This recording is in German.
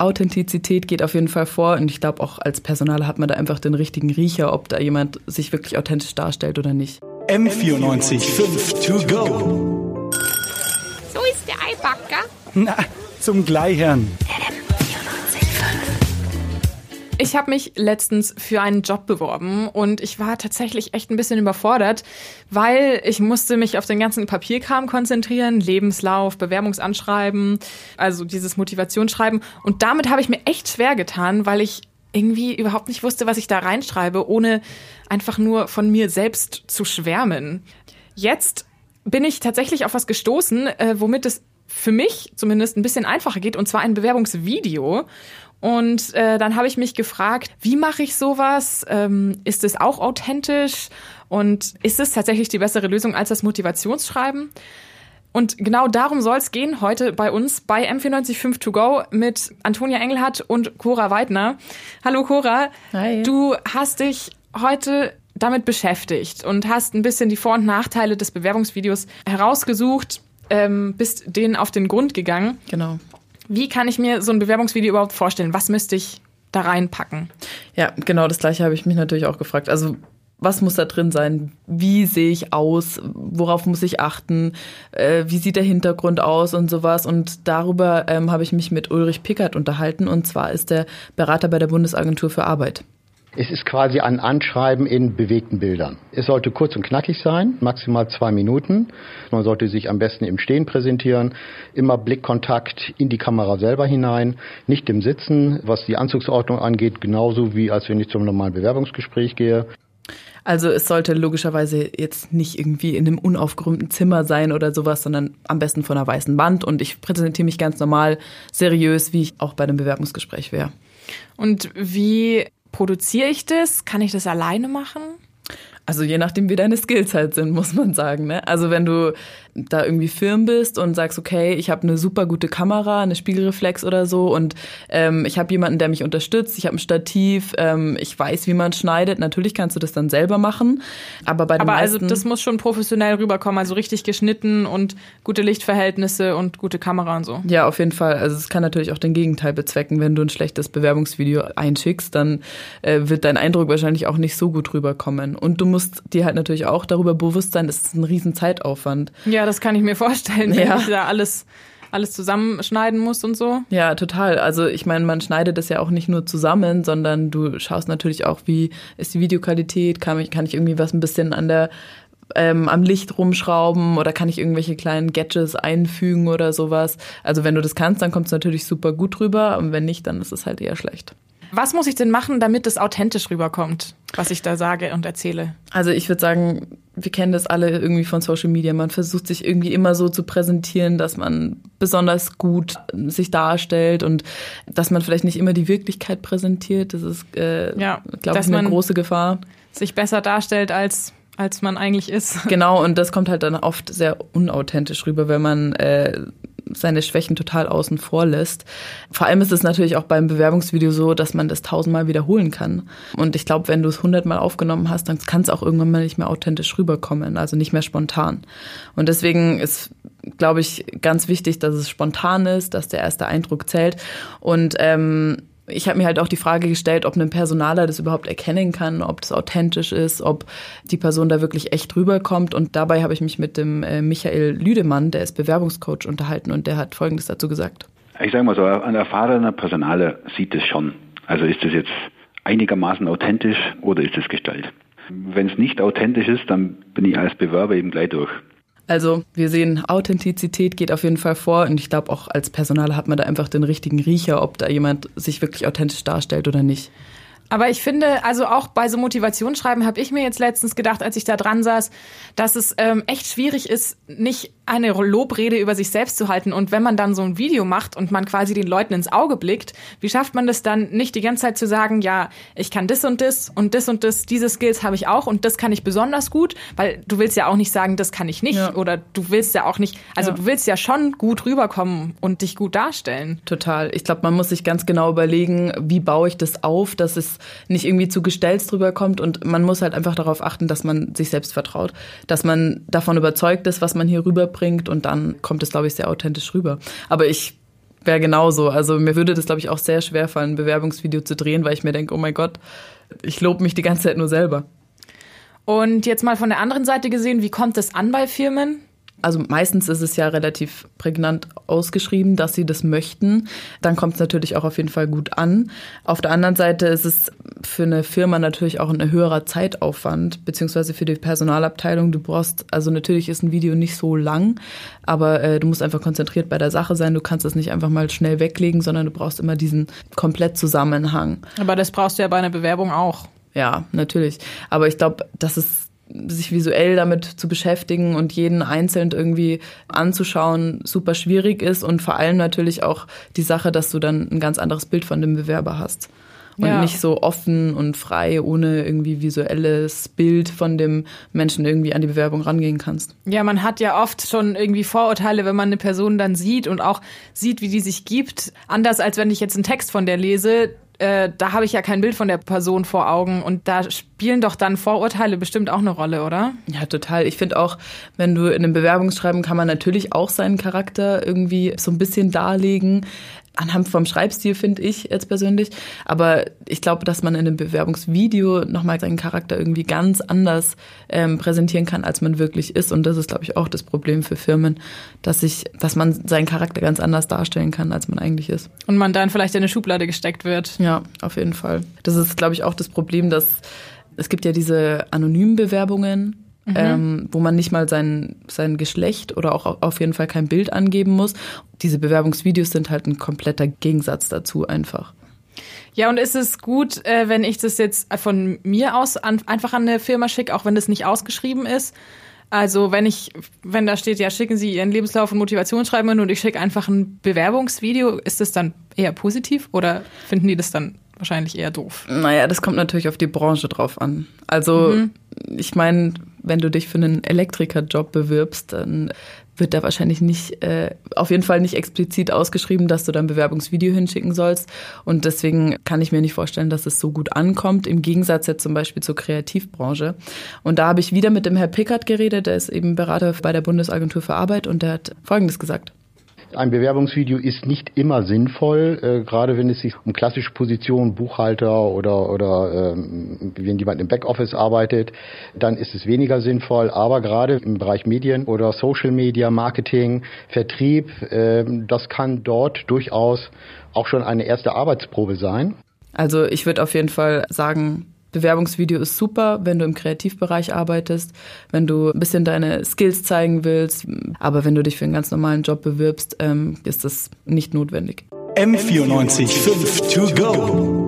Authentizität geht auf jeden Fall vor und ich glaube auch als Personaler hat man da einfach den richtigen Riecher, ob da jemand sich wirklich authentisch darstellt oder nicht. M94 5 to go. So ist der Eibacker. Na, zum Gleichern. Ich habe mich letztens für einen Job beworben und ich war tatsächlich echt ein bisschen überfordert, weil ich musste mich auf den ganzen Papierkram konzentrieren, Lebenslauf, Bewerbungsanschreiben, also dieses Motivationsschreiben. Und damit habe ich mir echt schwer getan, weil ich irgendwie überhaupt nicht wusste, was ich da reinschreibe, ohne einfach nur von mir selbst zu schwärmen. Jetzt bin ich tatsächlich auf was gestoßen, äh, womit es für mich zumindest ein bisschen einfacher geht, und zwar ein Bewerbungsvideo. Und äh, dann habe ich mich gefragt, wie mache ich sowas? Ähm, ist es auch authentisch? Und ist es tatsächlich die bessere Lösung als das Motivationsschreiben? Und genau darum soll es gehen heute bei uns bei M945 To Go mit Antonia Engelhardt und Cora Weidner. Hallo Cora. Hi. Du hast dich heute damit beschäftigt und hast ein bisschen die Vor- und Nachteile des Bewerbungsvideos herausgesucht, ähm, bist denen auf den Grund gegangen. Genau. Wie kann ich mir so ein Bewerbungsvideo überhaupt vorstellen? Was müsste ich da reinpacken? Ja, genau das gleiche habe ich mich natürlich auch gefragt. Also was muss da drin sein? Wie sehe ich aus? Worauf muss ich achten? Äh, wie sieht der Hintergrund aus und sowas? Und darüber ähm, habe ich mich mit Ulrich Pickert unterhalten. Und zwar ist der Berater bei der Bundesagentur für Arbeit. Es ist quasi ein Anschreiben in bewegten Bildern. Es sollte kurz und knackig sein, maximal zwei Minuten. Man sollte sich am besten im Stehen präsentieren, immer Blickkontakt in die Kamera selber hinein, nicht im Sitzen, was die Anzugsordnung angeht, genauso wie als wenn ich zum normalen Bewerbungsgespräch gehe. Also es sollte logischerweise jetzt nicht irgendwie in einem unaufgeräumten Zimmer sein oder sowas, sondern am besten von einer weißen Wand. Und ich präsentiere mich ganz normal, seriös, wie ich auch bei einem Bewerbungsgespräch wäre. Und wie produziere ich das? Kann ich das alleine machen? Also je nachdem, wie deine Skills halt sind, muss man sagen. Ne? Also wenn du da irgendwie firm bist und sagst, okay, ich habe eine super gute Kamera, eine Spiegelreflex oder so und ähm, ich habe jemanden, der mich unterstützt, ich habe ein Stativ, ähm, ich weiß, wie man schneidet. Natürlich kannst du das dann selber machen, aber bei den Aber also meisten, das muss schon professionell rüberkommen, also richtig geschnitten und gute Lichtverhältnisse und gute Kamera und so. Ja, auf jeden Fall. Also es kann natürlich auch den Gegenteil bezwecken. Wenn du ein schlechtes Bewerbungsvideo einschickst, dann äh, wird dein Eindruck wahrscheinlich auch nicht so gut rüberkommen. Und du musst dir halt natürlich auch darüber bewusst sein, es ist ein riesen Zeitaufwand. Ja, das kann ich mir vorstellen, wenn Ja. ich da alles, alles zusammenschneiden muss und so. Ja, total. Also ich meine, man schneidet das ja auch nicht nur zusammen, sondern du schaust natürlich auch, wie ist die Videoqualität, kann ich, kann ich irgendwie was ein bisschen an der ähm, am Licht rumschrauben oder kann ich irgendwelche kleinen Gadgets einfügen oder sowas. Also wenn du das kannst, dann kommt es natürlich super gut rüber und wenn nicht, dann ist es halt eher schlecht. Was muss ich denn machen, damit es authentisch rüberkommt, was ich da sage und erzähle? Also ich würde sagen, wir kennen das alle irgendwie von Social Media. Man versucht sich irgendwie immer so zu präsentieren, dass man besonders gut sich darstellt und dass man vielleicht nicht immer die Wirklichkeit präsentiert. Das ist, äh, Ja, glaube ich, eine man- große Gefahr. Sich besser darstellt, als, als man eigentlich ist. Genau, und das kommt halt dann oft sehr unauthentisch rüber, wenn man äh, seine Schwächen total außen vor lässt. Vor allem ist es natürlich auch beim Bewerbungsvideo so, dass man das tausendmal wiederholen kann. Und ich glaube, wenn du es hundertmal aufgenommen hast, dann kann es auch irgendwann mal nicht mehr authentisch rüberkommen, also nicht mehr spontan. Und deswegen ist, glaube ich, ganz wichtig, dass es spontan ist, dass der erste Eindruck zählt. Und ähm, ich habe mir halt auch die Frage gestellt, ob ein Personaler das überhaupt erkennen kann, ob das authentisch ist, ob die Person da wirklich echt rüberkommt. Und dabei habe ich mich mit dem äh, Michael Lüdemann, der ist Bewerbungscoach, unterhalten und der hat Folgendes dazu gesagt. Ich sage mal so, ein erfahrener Personaler sieht es schon. Also ist das jetzt einigermaßen authentisch oder ist es gestellt? Wenn es nicht authentisch ist, dann bin ich als Bewerber eben gleich durch. Also wir sehen, Authentizität geht auf jeden Fall vor und ich glaube auch als Personaler hat man da einfach den richtigen Riecher, ob da jemand sich wirklich authentisch darstellt oder nicht. Aber ich finde, also auch bei so Motivationsschreiben habe ich mir jetzt letztens gedacht, als ich da dran saß, dass es ähm, echt schwierig ist, nicht eine Lobrede über sich selbst zu halten. Und wenn man dann so ein Video macht und man quasi den Leuten ins Auge blickt, wie schafft man das dann nicht die ganze Zeit zu sagen, ja, ich kann das und das und das und das, diese Skills habe ich auch und das kann ich besonders gut, weil du willst ja auch nicht sagen, das kann ich nicht Ja. oder du willst ja auch nicht, also Ja. du willst ja schon gut rüberkommen und dich gut darstellen. Total. Ich glaube, man muss sich ganz genau überlegen, wie baue ich das auf, dass es nicht irgendwie zu gestelzt rüberkommt und man muss halt einfach darauf achten, dass man sich selbst vertraut, dass man davon überzeugt ist, was man hier rüberbringt und dann kommt es, glaube ich, sehr authentisch rüber. Aber ich wäre genauso. Also mir würde das, glaube ich, auch sehr schwer fallen, ein Bewerbungsvideo zu drehen, weil ich mir denke, oh mein Gott, ich lobe mich die ganze Zeit nur selber. Und jetzt mal von der anderen Seite gesehen, wie kommt es an bei Firmen? Also meistens ist es ja relativ prägnant ausgeschrieben, dass sie das möchten. Dann kommt es natürlich auch auf jeden Fall gut an. Auf der anderen Seite ist es für eine Firma natürlich auch ein höherer Zeitaufwand, beziehungsweise für die Personalabteilung. Du brauchst, also natürlich ist ein Video nicht so lang, aber äh, du musst einfach konzentriert bei der Sache sein. Du kannst es nicht einfach mal schnell weglegen, sondern du brauchst immer diesen komplett Zusammenhang. Aber das brauchst du ja bei einer Bewerbung auch. Ja, natürlich. Aber ich glaube, das ist sich visuell damit zu beschäftigen und jeden einzeln irgendwie anzuschauen, super schwierig ist und vor allem natürlich auch die Sache, dass du dann ein ganz anderes Bild von dem Bewerber hast. Und ja. nicht so offen und frei, ohne irgendwie visuelles Bild von dem Menschen irgendwie an die Bewerbung rangehen kannst. Ja, man hat ja oft schon irgendwie Vorurteile, wenn man eine Person dann sieht und auch sieht, wie die sich gibt. Anders als wenn ich jetzt einen Text von der lese, äh, da habe ich ja kein Bild von der Person vor Augen und da spielen doch dann Vorurteile bestimmt auch eine Rolle, oder? Ja, total. Ich finde auch, wenn du in einem Bewerbungsschreiben kann man natürlich auch seinen Charakter irgendwie so ein bisschen darlegen anhand vom Schreibstil, finde ich jetzt persönlich. Aber ich glaube, dass man in einem Bewerbungsvideo nochmal seinen Charakter irgendwie ganz anders ähm, präsentieren kann, als man wirklich ist. Und das ist, glaube ich, auch das Problem für Firmen, dass ich, dass man seinen Charakter ganz anders darstellen kann, als man eigentlich ist. Und man dann vielleicht in eine Schublade gesteckt wird. Ja, auf jeden Fall. Das ist, glaube ich, auch das Problem, dass es gibt ja diese anonymen Bewerbungen, Mhm. Ähm, wo man nicht mal sein, sein Geschlecht oder auch auf jeden Fall kein Bild angeben muss. Diese Bewerbungsvideos sind halt ein kompletter Gegensatz dazu einfach. Ja, und ist es gut, äh, wenn ich das jetzt von mir aus an, einfach an eine Firma schicke, auch wenn das nicht ausgeschrieben ist? Also wenn ich, wenn da steht, ja, schicken Sie Ihren Lebenslauf und Motivationsschreiben und ich schicke einfach ein Bewerbungsvideo, ist das dann eher positiv oder finden die das dann wahrscheinlich eher doof? Naja, das kommt natürlich auf die Branche drauf an. Also mhm. ich meine, wenn du dich für einen Elektrikerjob bewirbst, dann wird da wahrscheinlich nicht, äh, auf jeden Fall nicht explizit ausgeschrieben, dass du dein Bewerbungsvideo hinschicken sollst. Und deswegen kann ich mir nicht vorstellen, dass es so gut ankommt, im Gegensatz jetzt zum Beispiel zur Kreativbranche. Und da habe ich wieder mit dem Herr Pickert geredet, der ist eben Berater bei der Bundesagentur für Arbeit und der hat Folgendes gesagt. Ein Bewerbungsvideo ist nicht immer sinnvoll, äh, gerade wenn es sich um klassische Positionen, Buchhalter oder, oder ähm, wenn jemand im Backoffice arbeitet, dann ist es weniger sinnvoll. Aber gerade im Bereich Medien oder Social Media, Marketing, Vertrieb, äh, das kann dort durchaus auch schon eine erste Arbeitsprobe sein. Also ich würde auf jeden Fall sagen, Bewerbungsvideo ist super, wenn du im Kreativbereich arbeitest, wenn du ein bisschen deine Skills zeigen willst. Aber wenn du dich für einen ganz normalen Job bewirbst, ähm, ist das nicht notwendig. M94 5 to go.